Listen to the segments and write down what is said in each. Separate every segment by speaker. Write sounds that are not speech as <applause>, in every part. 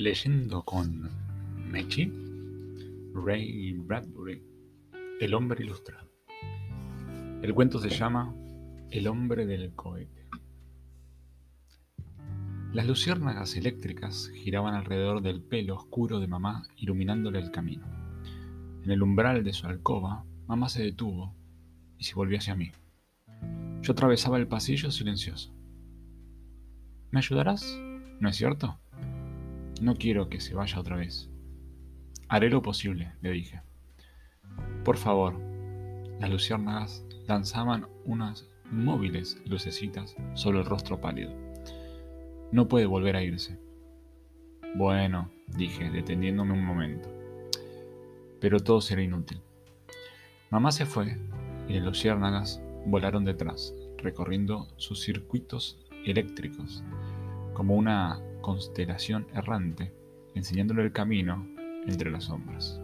Speaker 1: Leyendo con Mechi, Ray Bradbury, El hombre ilustrado. El cuento se llama El hombre del cohete. Las luciérnagas eléctricas giraban alrededor del pelo oscuro de mamá, iluminándole el camino. En el umbral de su alcoba, mamá se detuvo y se volvió hacia mí. Yo atravesaba el pasillo silencioso. ¿Me ayudarás? ¿No es cierto? No quiero que se vaya otra vez. Haré lo posible, le dije. Por favor. Las luciérnagas lanzaban unas móviles lucecitas sobre el rostro pálido. No puede volver a irse. Bueno, dije, deteniéndome un momento. Pero todo será inútil. Mamá se fue y las luciérnagas volaron detrás, recorriendo sus circuitos eléctricos, como una constelación errante, enseñándole el camino entre las sombras.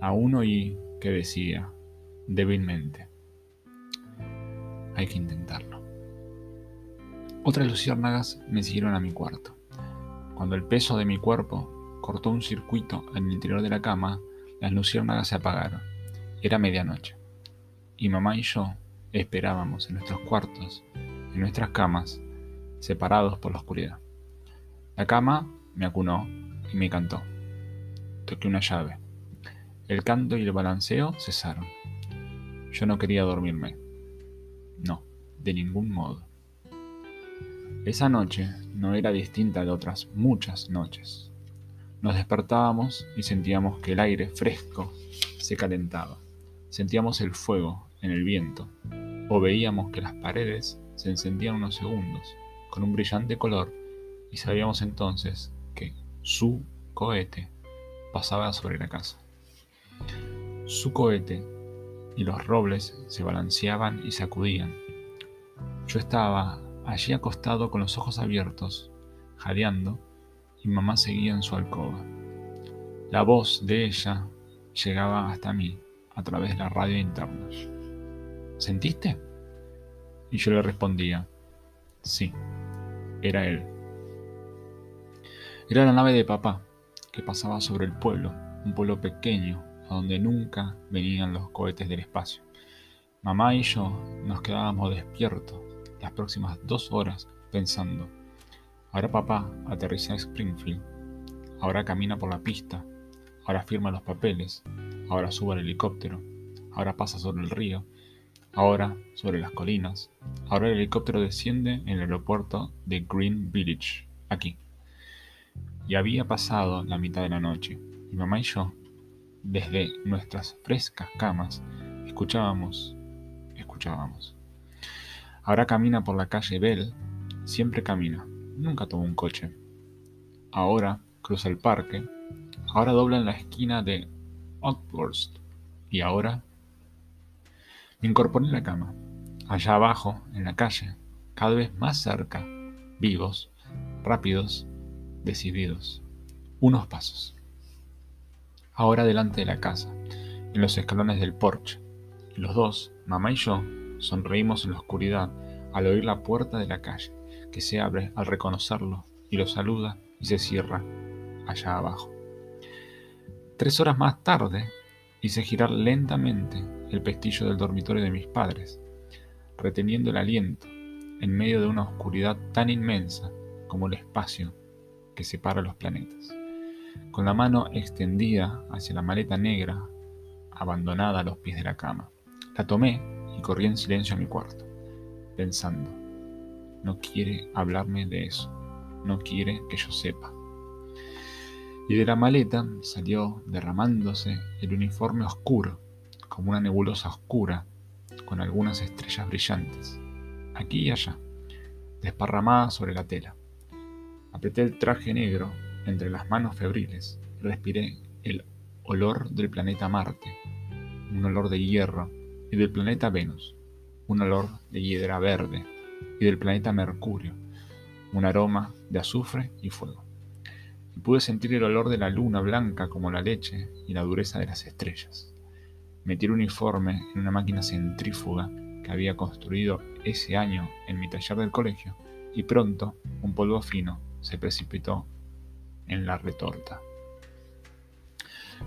Speaker 1: Aún oí que decía, débilmente, hay que intentarlo. Otras luciérnagas me siguieron a mi cuarto. Cuando el peso de mi cuerpo cortó un circuito en el interior de la cama, las luciérnagas se apagaron. Era medianoche. Y mamá y yo esperábamos en nuestros cuartos, en nuestras camas, separados por la oscuridad. La cama me acunó y me cantó. Toqué una llave. El canto y el balanceo cesaron. Yo no quería dormirme. No, de ningún modo. Esa noche no era distinta de otras muchas noches. Nos despertábamos y sentíamos que el aire fresco se calentaba. Sentíamos el fuego en el viento o veíamos que las paredes se encendían unos segundos con un brillante color y sabíamos entonces que su cohete pasaba sobre la casa. Su cohete y los robles se balanceaban y sacudían. Yo estaba allí acostado con los ojos abiertos, jadeando, y mamá seguía en su alcoba. La voz de ella llegaba hasta mí a través de la radio interna. ¿Sentiste? Y yo le respondía, sí, era él. Era la nave de papá, que pasaba sobre el pueblo, un pueblo pequeño, a donde nunca venían los cohetes del espacio. Mamá y yo nos quedábamos despiertos las próximas dos horas pensando, ahora papá aterriza en Springfield, ahora camina por la pista, ahora firma los papeles, ahora sube al helicóptero, ahora pasa sobre el río, ahora sobre las colinas, ahora el helicóptero desciende en el aeropuerto de Green Village, aquí. Y había pasado la mitad de la noche, y mamá y yo, desde nuestras frescas camas, escuchábamos, escuchábamos. Ahora camina por la calle Bell, siempre camina, nunca toma un coche. Ahora cruza el parque, ahora dobla en la esquina de Oakhurst y ahora me incorporé en la cama, allá abajo, en la calle, cada vez más cerca, vivos, rápidos, decididos. Unos pasos. Ahora delante de la casa, en los escalones del porche. Los dos, mamá y yo, sonreímos en la oscuridad al oír la puerta de la calle, que se abre al reconocerlo y lo saluda y se cierra allá abajo. Tres horas más tarde, hice girar lentamente el pestillo del dormitorio de mis padres, reteniendo el aliento en medio de una oscuridad tan inmensa como el espacio que separa los planetas. Con la mano extendida hacia la maleta negra, abandonada a los pies de la cama, la tomé y corrí en silencio a mi cuarto, pensando, no quiere hablarme de eso, no quiere que yo sepa. Y de la maleta salió derramándose el uniforme oscuro, como una nebulosa oscura, con algunas estrellas brillantes, aquí y allá, desparramadas sobre la tela. Apreté el traje negro entre las manos febriles y respiré el olor del planeta Marte, un olor de hierro, y del planeta Venus, un olor de hiedra verde, y del planeta Mercurio, un aroma de azufre y fuego. Y pude sentir el olor de la luna blanca como la leche y la dureza de las estrellas. Metí el uniforme en una máquina centrífuga que había construido ese año en mi taller del colegio, y pronto un polvo fino se precipitó en la retorta.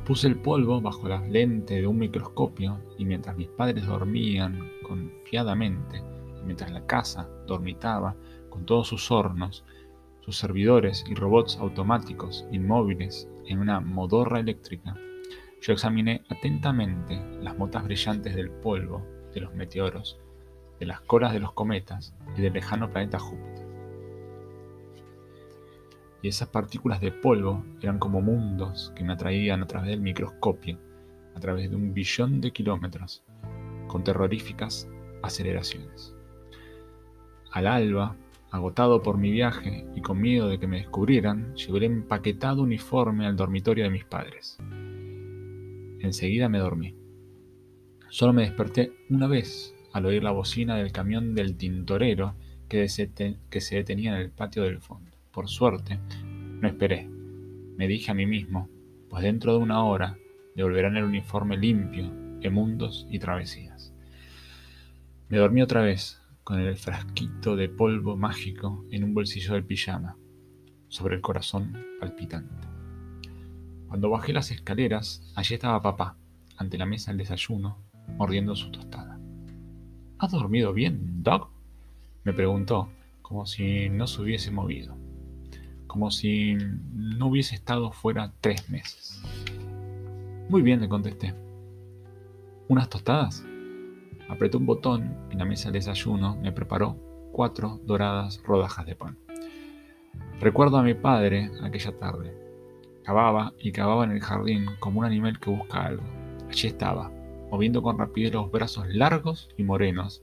Speaker 1: Puse el polvo bajo la lente de un microscopio y mientras mis padres dormían confiadamente, mientras la casa dormitaba con todos sus hornos, sus servidores y robots automáticos inmóviles en una modorra eléctrica, yo examiné atentamente las motas brillantes del polvo de los meteoros, de las colas de los cometas y del lejano planeta Júpiter. Y esas partículas de polvo eran como mundos que me atraían a través del microscopio, a través de un billón de kilómetros, con terroríficas aceleraciones. Al alba, agotado por mi viaje y con miedo de que me descubrieran, llevé el empaquetado uniforme al dormitorio de mis padres. Enseguida me dormí. Solo me desperté una vez al oír la bocina del camión del tintorero que se, que se detenía en el patio del fondo. Por suerte, no esperé. Me dije a mí mismo, pues dentro de una hora devolverán el uniforme limpio de mundos y travesías. Me dormí otra vez, con el frasquito de polvo mágico en un bolsillo del pijama, sobre el corazón palpitante. Cuando bajé las escaleras, allí estaba papá, ante la mesa del desayuno, mordiendo su tostada. ¿Has dormido bien, Doc? me preguntó, como si no se hubiese movido como si no hubiese estado fuera tres meses. Muy bien, le contesté. ¿Unas tostadas? Apretó un botón y la mesa de desayuno me preparó cuatro doradas rodajas de pan. Recuerdo a mi padre aquella tarde. Cavaba y cavaba en el jardín como un animal que busca algo. Allí estaba, moviendo con rapidez los brazos largos y morenos,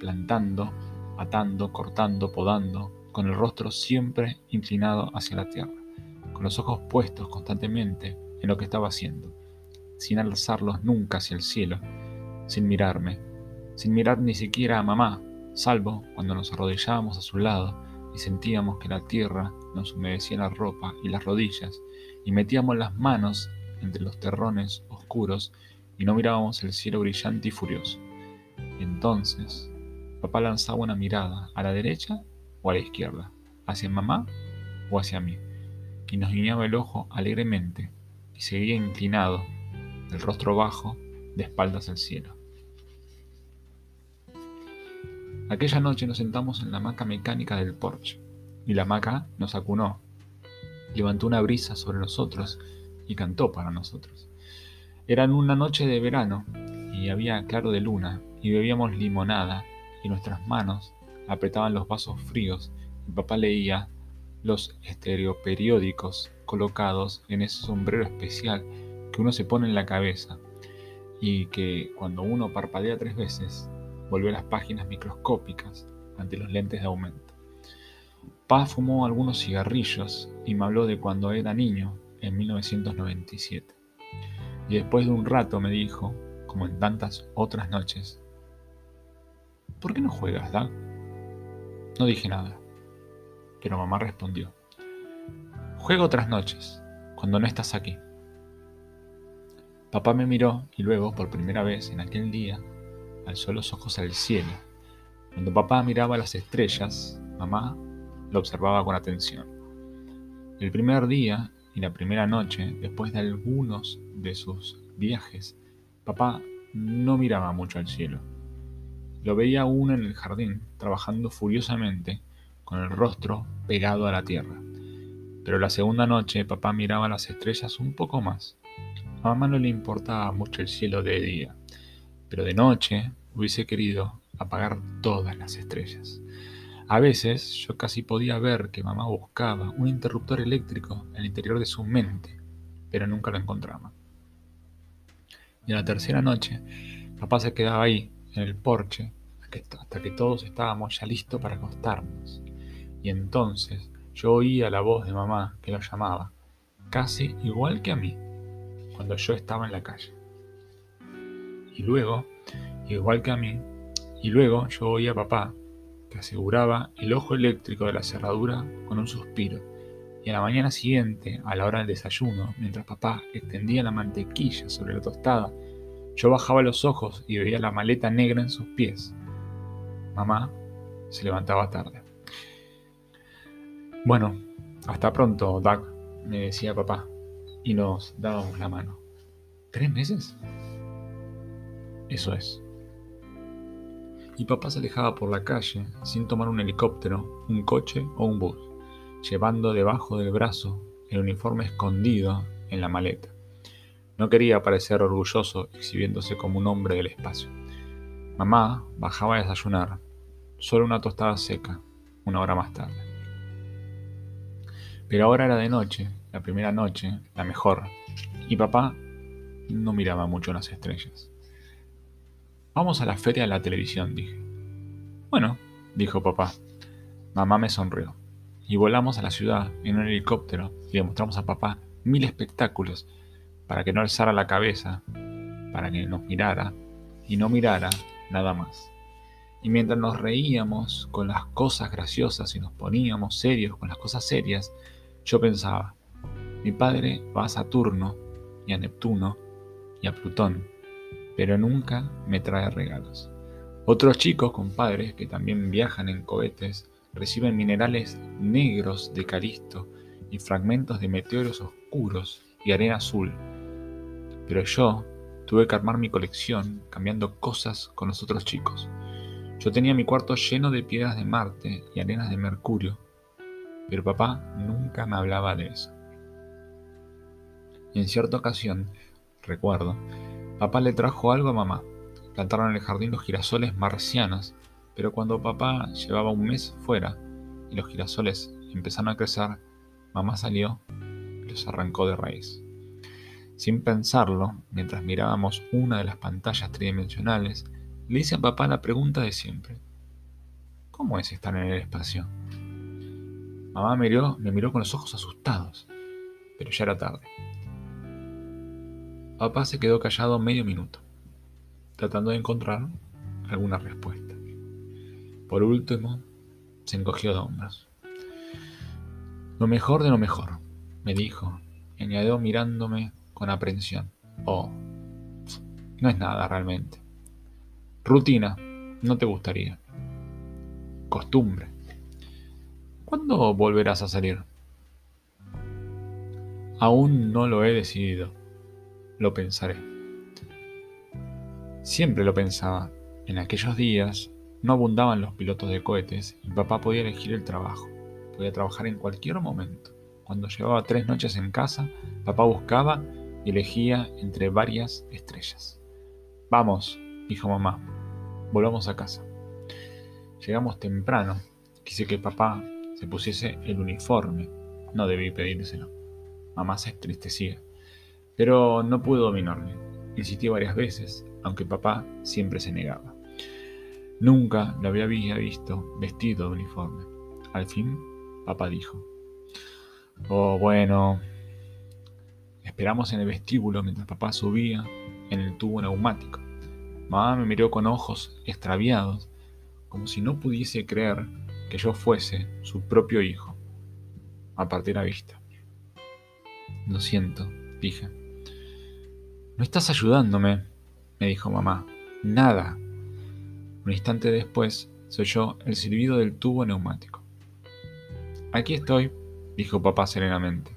Speaker 1: plantando, atando, cortando, podando, con el rostro siempre inclinado hacia la tierra, con los ojos puestos constantemente en lo que estaba haciendo, sin alzarlos nunca hacia el cielo, sin mirarme, sin mirar ni siquiera a mamá, salvo cuando nos arrodillábamos a su lado y sentíamos que la tierra nos humedecía la ropa y las rodillas, y metíamos las manos entre los terrones oscuros y no mirábamos el cielo brillante y furioso. entonces, papá lanzaba una mirada a la derecha o a la izquierda, hacia mamá o hacia mí, y nos guiñaba el ojo alegremente y seguía inclinado, el rostro bajo, de espaldas al cielo. Aquella noche nos sentamos en la hamaca mecánica del porche, y la hamaca nos acunó, levantó una brisa sobre nosotros y cantó para nosotros. Era una noche de verano y había claro de luna y bebíamos limonada y nuestras manos apretaban los vasos fríos y papá leía los estereoperiódicos colocados en ese sombrero especial que uno se pone en la cabeza y que cuando uno parpadea tres veces vuelve las páginas microscópicas ante los lentes de aumento. Pa fumó algunos cigarrillos y me habló de cuando era niño en 1997. Y después de un rato me dijo, como en tantas otras noches, ¿por qué no juegas, Doug? No dije nada, pero mamá respondió. Juego otras noches, cuando no estás aquí. Papá me miró y luego, por primera vez en aquel día, alzó los ojos al cielo. Cuando papá miraba las estrellas, mamá lo observaba con atención. El primer día y la primera noche, después de algunos de sus viajes, papá no miraba mucho al cielo lo veía aún en el jardín, trabajando furiosamente, con el rostro pegado a la tierra. Pero la segunda noche papá miraba las estrellas un poco más. A mamá no le importaba mucho el cielo de día, pero de noche hubiese querido apagar todas las estrellas. A veces yo casi podía ver que mamá buscaba un interruptor eléctrico en el interior de su mente, pero nunca lo encontraba. Y en la tercera noche, papá se quedaba ahí, en el porche hasta que todos estábamos ya listos para acostarnos. Y entonces yo oía la voz de mamá que lo llamaba, casi igual que a mí, cuando yo estaba en la calle. Y luego, igual que a mí, y luego yo oía a papá que aseguraba el ojo eléctrico de la cerradura con un suspiro. Y a la mañana siguiente, a la hora del desayuno, mientras papá extendía la mantequilla sobre la tostada, yo bajaba los ojos y veía la maleta negra en sus pies. Mamá se levantaba tarde. Bueno, hasta pronto, Doug, me decía papá, y nos dábamos la mano. ¿Tres meses? Eso es. Y papá se alejaba por la calle sin tomar un helicóptero, un coche o un bus, llevando debajo del brazo el uniforme escondido en la maleta. No quería parecer orgulloso exhibiéndose como un hombre del espacio. Mamá bajaba a desayunar, solo una tostada seca, una hora más tarde. Pero ahora era de noche, la primera noche, la mejor, y papá no miraba mucho las estrellas. Vamos a la feria de la televisión, dije. Bueno, dijo papá. Mamá me sonrió. Y volamos a la ciudad en un helicóptero y le mostramos a papá mil espectáculos para que no alzara la cabeza, para que nos mirara y no mirara nada más. Y mientras nos reíamos con las cosas graciosas y nos poníamos serios con las cosas serias, yo pensaba, mi padre va a Saturno y a Neptuno y a Plutón, pero nunca me trae regalos. Otros chicos con padres que también viajan en cohetes reciben minerales negros de Calisto y fragmentos de meteoros oscuros y arena azul. Pero yo tuve que armar mi colección cambiando cosas con los otros chicos. Yo tenía mi cuarto lleno de piedras de Marte y arenas de Mercurio, pero papá nunca me hablaba de eso. en cierta ocasión, recuerdo, papá le trajo algo a mamá. Plantaron en el jardín los girasoles marcianos, pero cuando papá llevaba un mes fuera y los girasoles empezaron a crecer, mamá salió y los arrancó de raíz. Sin pensarlo, mientras mirábamos una de las pantallas tridimensionales, le hice a papá la pregunta de siempre. ¿Cómo es estar en el espacio? Mamá me miró, me miró con los ojos asustados, pero ya era tarde. Papá se quedó callado medio minuto, tratando de encontrar alguna respuesta. Por último, se encogió de hombros. Lo mejor de lo mejor, me dijo, añadió mirándome con aprensión. Oh, no es nada realmente. Rutina, no te gustaría. Costumbre. ¿Cuándo volverás a salir? Aún no lo he decidido. Lo pensaré. Siempre lo pensaba. En aquellos días no abundaban los pilotos de cohetes y papá podía elegir el trabajo. Podía trabajar en cualquier momento. Cuando llevaba tres noches en casa, papá buscaba y elegía entre varias estrellas. Vamos, dijo mamá, volvamos a casa. Llegamos temprano. Quise que papá se pusiese el uniforme. No debí pedírselo. Mamá se entristecía. Pero no pude dominarme. Insistí varias veces, aunque papá siempre se negaba. Nunca lo había visto vestido de uniforme. Al fin, papá dijo, Oh, bueno. Esperamos en el vestíbulo mientras papá subía en el tubo neumático. Mamá me miró con ojos extraviados, como si no pudiese creer que yo fuese su propio hijo. Aparté la vista. Lo siento, dije. No estás ayudándome, me dijo mamá. Nada. Un instante después se oyó el silbido del tubo neumático. Aquí estoy, dijo papá serenamente.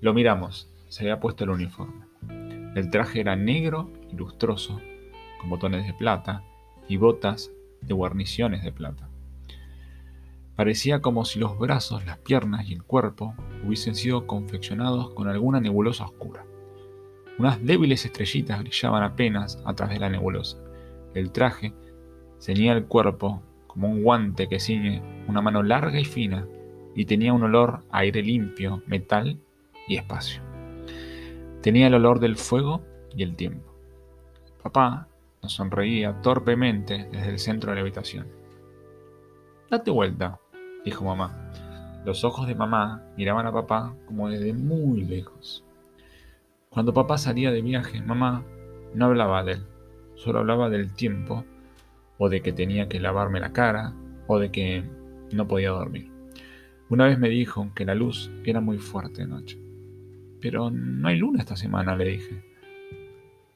Speaker 1: Lo miramos. Se había puesto el uniforme. El traje era negro y lustroso, con botones de plata y botas de guarniciones de plata. Parecía como si los brazos, las piernas y el cuerpo hubiesen sido confeccionados con alguna nebulosa oscura. Unas débiles estrellitas brillaban apenas a través de la nebulosa. El traje ceñía el cuerpo como un guante que ciñe una mano larga y fina y tenía un olor a aire limpio, metal y espacio. Tenía el olor del fuego y el tiempo. Papá nos sonreía torpemente desde el centro de la habitación. Date vuelta, dijo mamá. Los ojos de mamá miraban a papá como desde muy lejos. Cuando papá salía de viaje, mamá no hablaba de él, solo hablaba del tiempo, o de que tenía que lavarme la cara, o de que no podía dormir. Una vez me dijo que la luz era muy fuerte de noche. Pero no hay luna esta semana, le dije.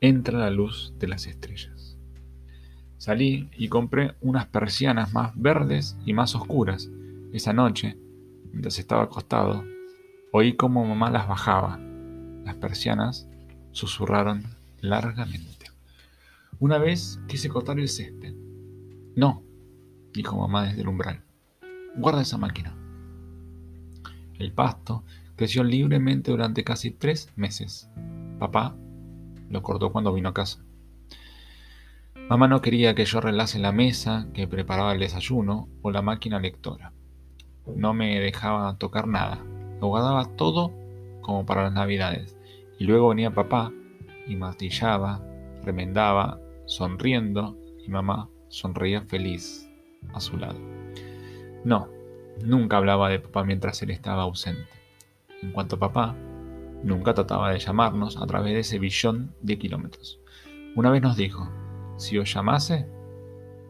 Speaker 1: Entra la luz de las estrellas. Salí y compré unas persianas más verdes y más oscuras. Esa noche, mientras estaba acostado, Oí cómo mamá las bajaba. Las persianas susurraron largamente. Una vez quise cortar el césped. No, dijo mamá desde el umbral. Guarda esa máquina. El pasto creció libremente durante casi tres meses. Papá lo cortó cuando vino a casa. Mamá no quería que yo relase la mesa que preparaba el desayuno o la máquina lectora. No me dejaba tocar nada. Lo guardaba todo como para las navidades. Y luego venía papá y martillaba, remendaba, sonriendo, y mamá sonreía feliz a su lado. No, nunca hablaba de papá mientras él estaba ausente. En cuanto a papá, nunca trataba de llamarnos a través de ese billón de kilómetros. Una vez nos dijo, si os llamase,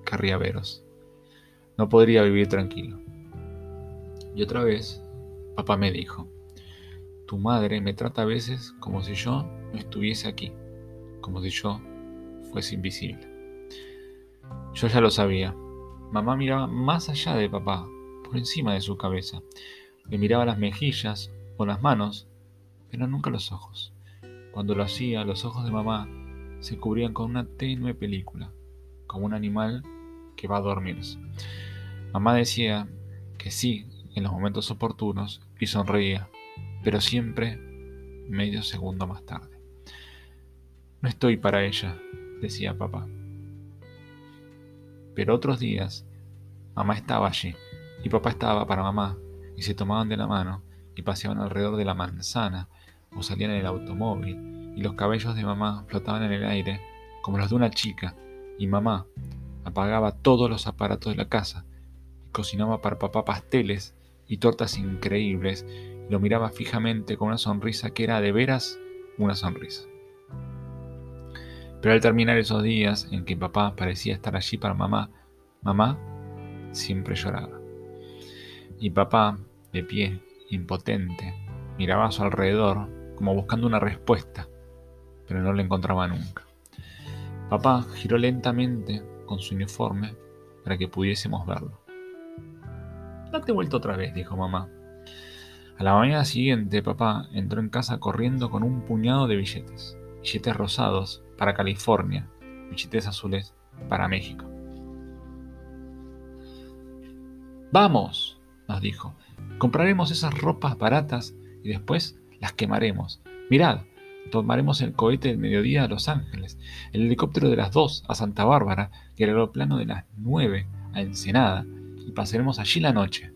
Speaker 1: querría veros. No podría vivir tranquilo. Y otra vez, papá me dijo, tu madre me trata a veces como si yo no estuviese aquí, como si yo fuese invisible. Yo ya lo sabía. Mamá miraba más allá de papá, por encima de su cabeza. Le miraba las mejillas o las manos, pero nunca los ojos. Cuando lo hacía, los ojos de mamá se cubrían con una tenue película, como un animal que va a dormirse. Mamá decía que sí en los momentos oportunos y sonreía, pero siempre medio segundo más tarde. No estoy para ella, decía papá. Pero otros días, mamá estaba allí y papá estaba para mamá y se tomaban de la mano y paseaban alrededor de la manzana o salían en el automóvil y los cabellos de mamá flotaban en el aire como los de una chica y mamá apagaba todos los aparatos de la casa y cocinaba para papá pasteles y tortas increíbles y lo miraba fijamente con una sonrisa que era de veras una sonrisa. Pero al terminar esos días en que papá parecía estar allí para mamá, mamá siempre lloraba. Y papá, de pie, impotente, miraba a su alrededor como buscando una respuesta, pero no la encontraba nunca. Papá giró lentamente con su uniforme para que pudiésemos verlo. Date vuelta otra vez, dijo mamá. A la mañana siguiente, papá entró en casa corriendo con un puñado de billetes. Billetes rosados para California, billetes azules para México. Vamos, nos dijo, compraremos esas ropas baratas y después las quemaremos. Mirad, tomaremos el cohete del mediodía a Los Ángeles, el helicóptero de las dos a Santa Bárbara y el aeroplano de las nueve a Ensenada y pasaremos allí la noche.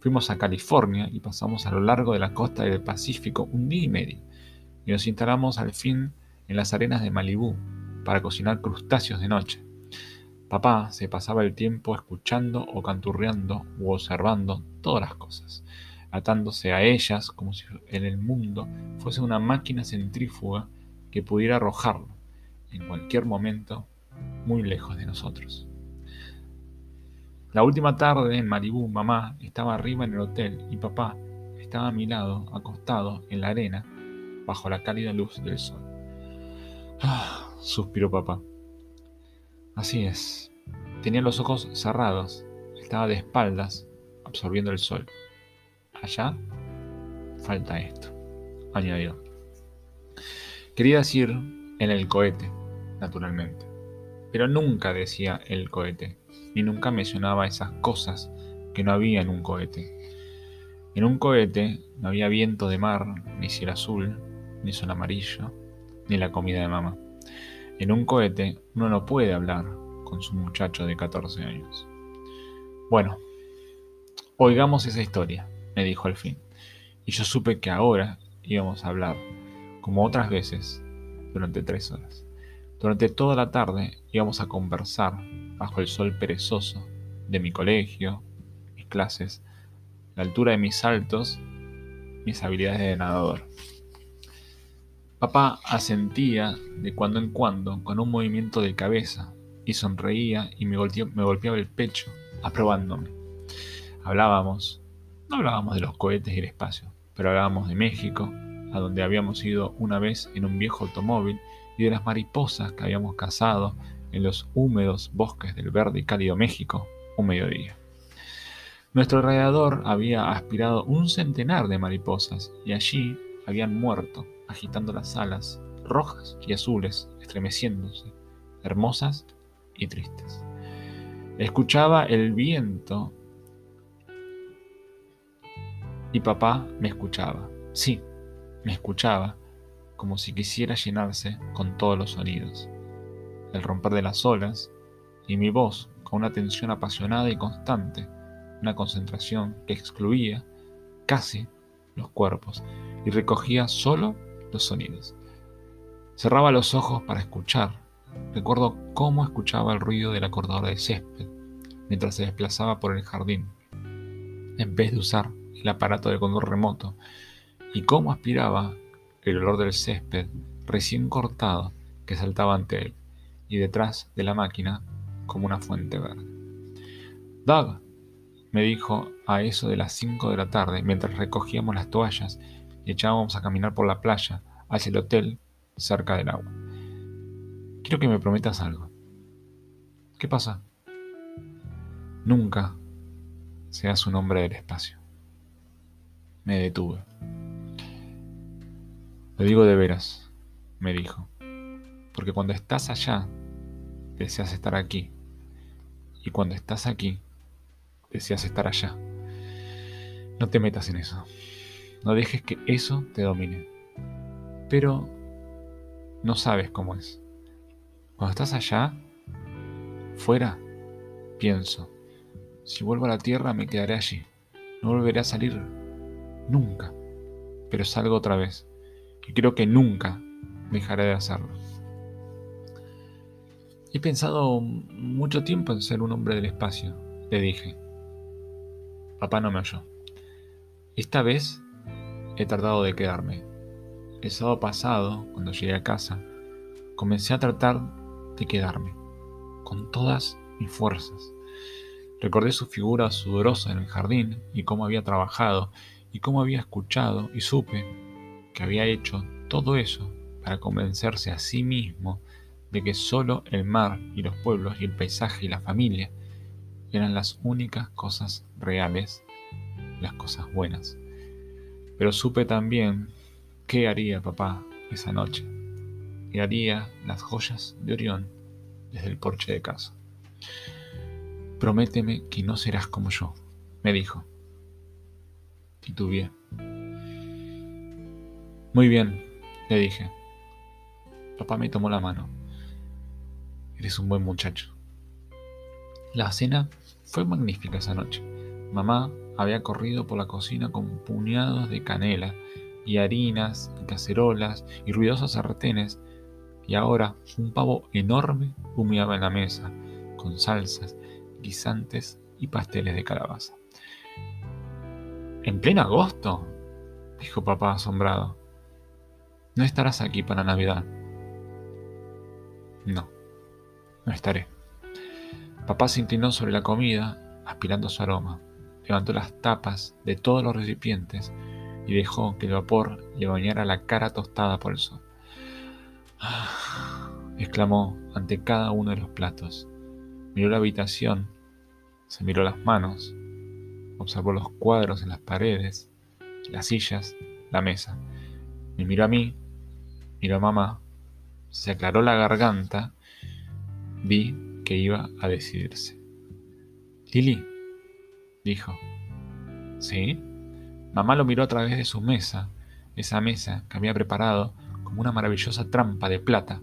Speaker 1: Fuimos a California y pasamos a lo largo de la costa del Pacífico un día y medio y nos instalamos al fin en las arenas de Malibú para cocinar crustáceos de noche. Papá se pasaba el tiempo escuchando o canturreando u observando todas las cosas, atándose a ellas como si en el mundo fuese una máquina centrífuga que pudiera arrojarlo en cualquier momento muy lejos de nosotros. La última tarde en Malibú, mamá estaba arriba en el hotel y papá estaba a mi lado, acostado en la arena, bajo la cálida luz del sol. Ah, suspiró papá. Así es. Tenía los ojos cerrados, estaba de espaldas, absorbiendo el sol. Allá falta esto, añadió. Quería decir en el cohete, naturalmente, pero nunca decía el cohete, ni nunca mencionaba esas cosas que no había en un cohete. En un cohete no había viento de mar, ni cielo azul, ni sol amarillo, ni la comida de mamá. En un cohete uno no puede hablar con su muchacho de 14 años. Bueno, oigamos esa historia, me dijo al fin, y yo supe que ahora íbamos a hablar, como otras veces, durante tres horas. Durante toda la tarde íbamos a conversar bajo el sol perezoso de mi colegio, mis clases, la altura de mis saltos, mis habilidades de nadador. Papá asentía de cuando en cuando con un movimiento de cabeza y sonreía y me, golpeaba el pecho, aprobándome. Hablábamos, no hablábamos de los cohetes y el espacio, pero hablábamos de México, a donde habíamos ido una vez en un viejo automóvil, y de las mariposas que habíamos cazado en los húmedos bosques del verde y cálido México un mediodía. Nuestro radiador había aspirado un centenar de mariposas y allí habían muerto, agitando las alas, rojas y azules, estremeciéndose, hermosas y tristes. Escuchaba el viento y papá me escuchaba. Sí, me escuchaba como si quisiera llenarse con todos los sonidos. El romper de las olas y mi voz con una tensión apasionada y constante, una concentración que excluía casi los cuerpos y recogía solo sonidos. Cerraba los ojos para escuchar. Recuerdo cómo escuchaba el ruido de la cortadora de césped mientras se desplazaba por el jardín, en vez de usar el aparato de control remoto, y cómo aspiraba el olor del césped recién cortado que saltaba ante él, y detrás de la máquina como una fuente verde. Doug, me dijo a eso de las 5 de la tarde, mientras recogíamos las toallas y echábamos a caminar por la playa hacia el hotel cerca del agua. Quiero que me prometas algo. ¿Qué pasa? Nunca seas un hombre del espacio. Me detuve. Lo digo de veras, me dijo, porque cuando estás allá, deseas estar aquí, y cuando estás aquí, deseas estar allá. No te metas en eso. No dejes que eso te domine. Pero no sabes cómo es. Cuando estás allá, fuera, pienso, si vuelvo a la tierra me quedaré allí. No volveré a salir nunca. Pero salgo otra vez. Y creo que nunca dejaré de hacerlo. He pensado mucho tiempo en ser un hombre del espacio, le dije. Papá no me oyó. Esta vez he tardado de quedarme. El sábado pasado, cuando llegué a casa, comencé a tratar de quedarme, con todas mis fuerzas. Recordé su figura sudorosa en el jardín y cómo había trabajado y cómo había escuchado y supe que había hecho todo eso para convencerse a sí mismo de que solo el mar y los pueblos y el paisaje y la familia eran las únicas cosas reales, las cosas buenas. Pero supe también qué haría papá esa noche. Y haría las joyas de Orión desde el porche de casa. Prométeme que no serás como yo, me dijo. Titubeé. Muy bien, le dije. Papá me tomó la mano. Eres un buen muchacho. La cena fue magnífica esa noche. Mamá había corrido por la cocina con puñados de canela y harinas y cacerolas y ruidosos sartenes y ahora un pavo enorme humeaba en la mesa con salsas, guisantes y pasteles de calabaza. ¿En pleno agosto? dijo papá asombrado. ¿No estarás aquí para Navidad? No, no estaré. Papá se inclinó sobre la comida, aspirando su aroma. Levantó las tapas de todos los recipientes y dejó que el vapor le bañara la cara tostada por el sol. Ah, <sighs> exclamó ante cada uno de los platos. Miró la habitación, se miró las manos, observó los cuadros en las paredes, las sillas, la mesa. Me miró a mí, miró a mamá, se aclaró la garganta, vi que iba a decidirse. Lili, dijo. ¿Sí? Mamá lo miró a través de su mesa, esa mesa que había preparado como una maravillosa trampa de plata,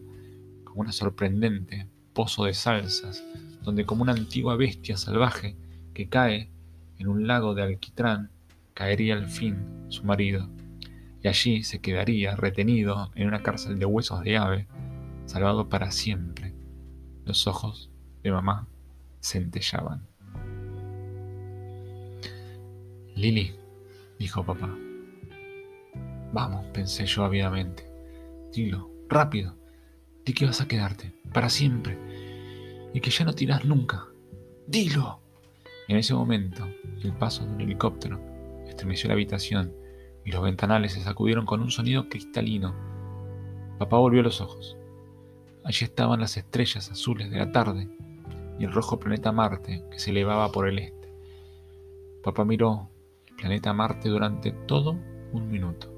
Speaker 1: como una sorprendente pozo de salsas, donde como una antigua bestia salvaje que cae en un lago de alquitrán, caería al fin su marido, y allí se quedaría retenido en una cárcel de huesos de ave, salvado para siempre. Los ojos de mamá centellaban. Lili, dijo papá. Vamos, pensé yo ávidamente. Dilo, rápido. Di que vas a quedarte, para siempre, y que ya no tiras nunca. Dilo. En ese momento, el paso de un helicóptero estremeció la habitación y los ventanales se sacudieron con un sonido cristalino. Papá volvió los ojos. Allí estaban las estrellas azules de la tarde y el rojo planeta Marte que se elevaba por el este. Papá miró planeta Marte durante todo un minuto.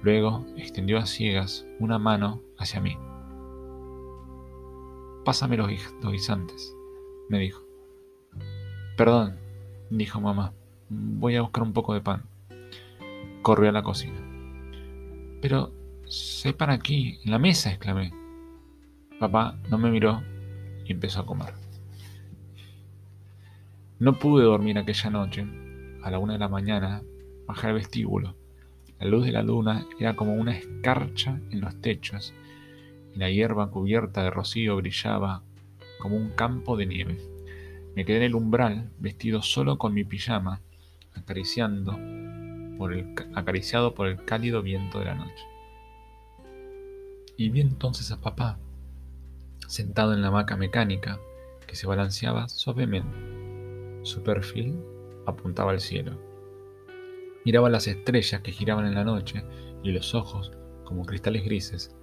Speaker 1: Luego extendió a ciegas una mano hacia mí. Pásame los, guisantes, me dijo. Perdón, dijo mamá. Voy a buscar un poco de pan. Corrió a la cocina. Pero, sé para aquí, en la mesa, exclamé. Papá no me miró y empezó a comer. No pude dormir aquella noche. A la una de la mañana bajé al vestíbulo. La luz de la luna era como una escarcha en los techos y la hierba cubierta de rocío brillaba como un campo de nieve. Me quedé en el umbral, vestido solo con mi pijama, acariciando por el, acariciado por el cálido viento de la noche. Y vi entonces a papá, sentado en la hamaca mecánica que se balanceaba suavemente. Su perfil apuntaba al cielo. Miraba las estrellas que giraban en la noche y los ojos, como cristales grises,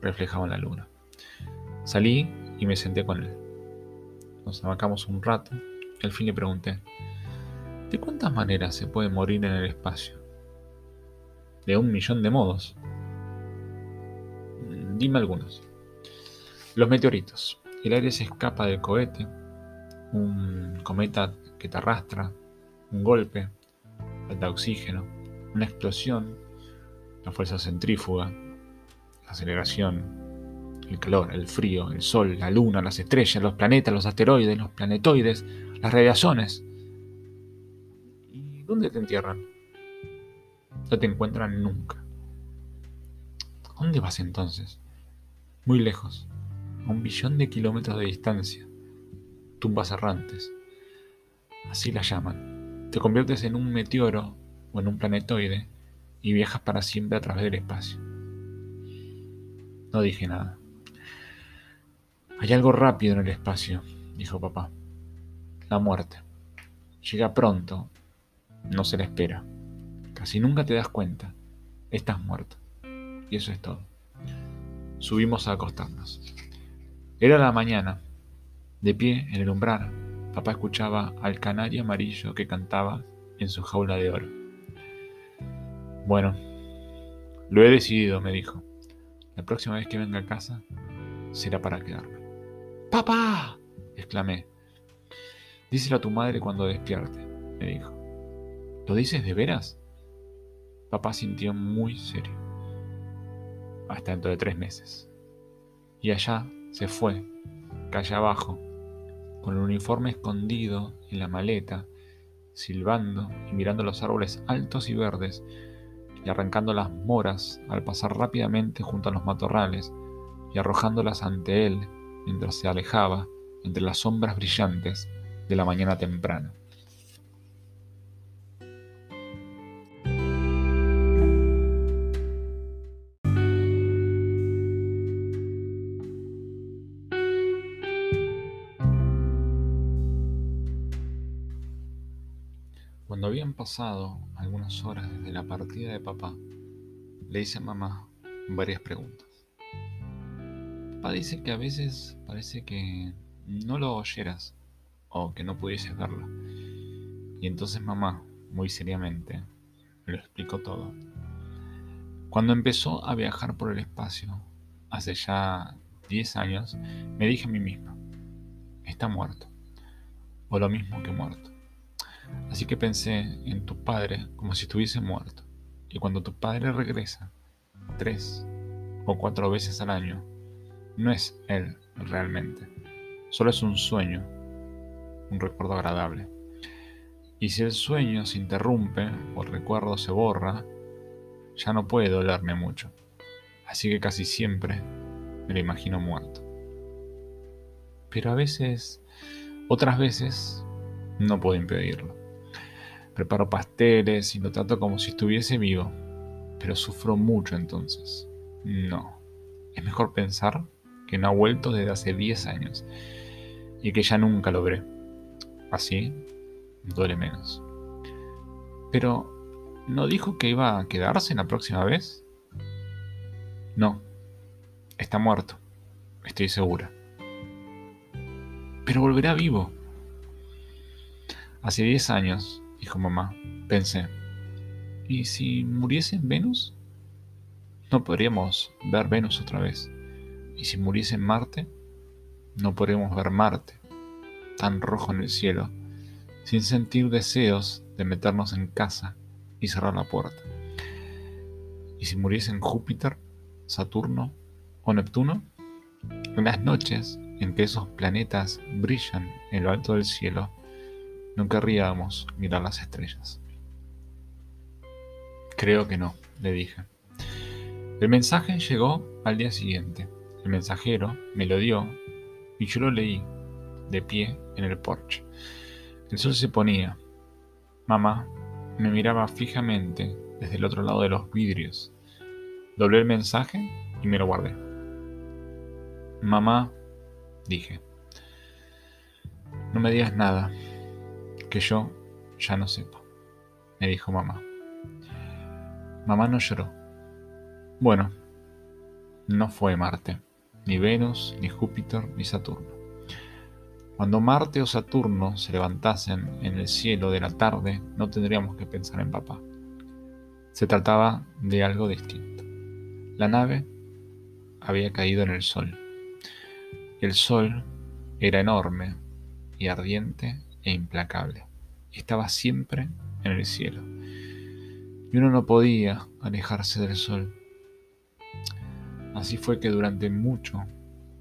Speaker 1: reflejaban la luna. Salí y me senté con él. Nos amacamos un rato y al fin le pregunté, ¿de cuántas maneras se puede morir en el espacio? De un millón de modos. Dime algunos. Los meteoritos. El aire se escapa del cohete. Un cometa que te arrastra. Un golpe. Falta oxígeno. Una explosión. La fuerza centrífuga. La aceleración. El calor, el frío, el sol, la luna, las estrellas, los planetas, los asteroides, los planetoides, las radiaciones. ¿Y dónde te entierran? No te encuentran nunca. ¿Dónde vas entonces? Muy lejos a un billón de kilómetros de distancia. Tumbas errantes. Así las llaman. Te conviertes en un meteoro o en un planetoide y viajas para siempre a través del espacio. No dije nada. Hay algo rápido en el espacio, dijo papá. La muerte. Llega pronto. No se la espera. Casi nunca te das cuenta. Estás muerto. Y eso es todo. Subimos a acostarnos. Era la mañana. De pie en el umbral, papá escuchaba al canario amarillo que cantaba en su jaula de oro. Bueno, lo he decidido, me dijo. La próxima vez que venga a casa será para quedarme. ¡Papá! exclamé. Díselo a tu madre cuando despierte, me dijo. ¿Lo dices de veras? Papá sintió muy serio. Hasta dentro de tres meses. Y allá se fue, calle abajo, con el uniforme escondido en la maleta, silbando y mirando los árboles altos y verdes y arrancando las moras al pasar rápidamente junto a los matorrales y arrojándolas ante él mientras se alejaba entre las sombras brillantes de la mañana temprana. Algunas horas desde la partida de papá, le hice a mamá varias preguntas. Papá dice que a veces parece que no lo oyeras o que no pudieses verlo. Y entonces mamá, muy seriamente, me lo explicó todo. Cuando empezó a viajar por el espacio, hace ya 10 años, me dije a mí misma, está muerto, o lo mismo que muerto. Así que pensé en tu padre como si estuviese muerto. Y cuando tu padre regresa, tres o cuatro veces al año, no es él realmente. Solo es un sueño, un recuerdo agradable. Y si el sueño se interrumpe o el recuerdo se borra, ya no puede dolerme mucho. Así que casi siempre me lo imagino muerto. Pero a veces, otras veces, no puedo impedirlo. Preparo pasteles y lo trato como si estuviese vivo, pero sufro mucho entonces. No, es mejor pensar que no ha vuelto desde hace 10 años y que ya nunca lo veré. Así, duele menos. Pero, ¿no dijo que iba a quedarse la próxima vez? No, está muerto, estoy segura. Pero volverá vivo. Hace 10 años, dijo mamá. Pensé, ¿y si muriese en Venus? No podríamos ver Venus otra vez. ¿Y si muriese en Marte? No podríamos ver Marte, tan rojo en el cielo, sin sentir deseos de meternos en casa y cerrar la puerta. ¿Y si muriese en Júpiter, Saturno o Neptuno? En las noches en que esos planetas brillan en lo alto del cielo, no querríamos mirar las estrellas. Creo que no, le dije. El mensaje llegó al día siguiente. El mensajero me lo dio y yo lo leí de pie en el porche. El sol se ponía. Mamá me miraba fijamente desde el otro lado de los vidrios. Doblé el mensaje y me lo guardé. Mamá, dije, no me digas nada que yo ya no sepa, me dijo mamá. Mamá no lloró. Bueno, no fue Marte, ni Venus, ni Júpiter, ni Saturno. Cuando Marte o Saturno se levantasen en el cielo de la tarde, no tendríamos que pensar en papá. Se trataba de algo distinto. La nave había caído en el sol. El sol era enorme y ardiente e implacable. Estaba siempre en el cielo. Y uno no podía alejarse del sol. Así fue que durante mucho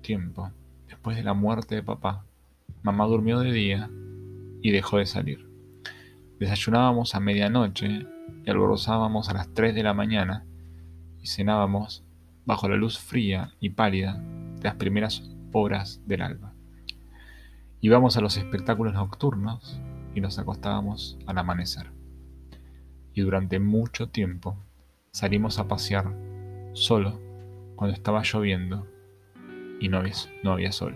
Speaker 1: tiempo, después de la muerte de papá, mamá durmió de día y dejó de salir. Desayunábamos a medianoche y alborozábamos a las 3 de la mañana y cenábamos bajo la luz fría y pálida de las primeras horas del alba. Íbamos a los espectáculos nocturnos y nos acostábamos al amanecer. Y durante mucho tiempo salimos a pasear solo cuando estaba lloviendo y no había, no había sol.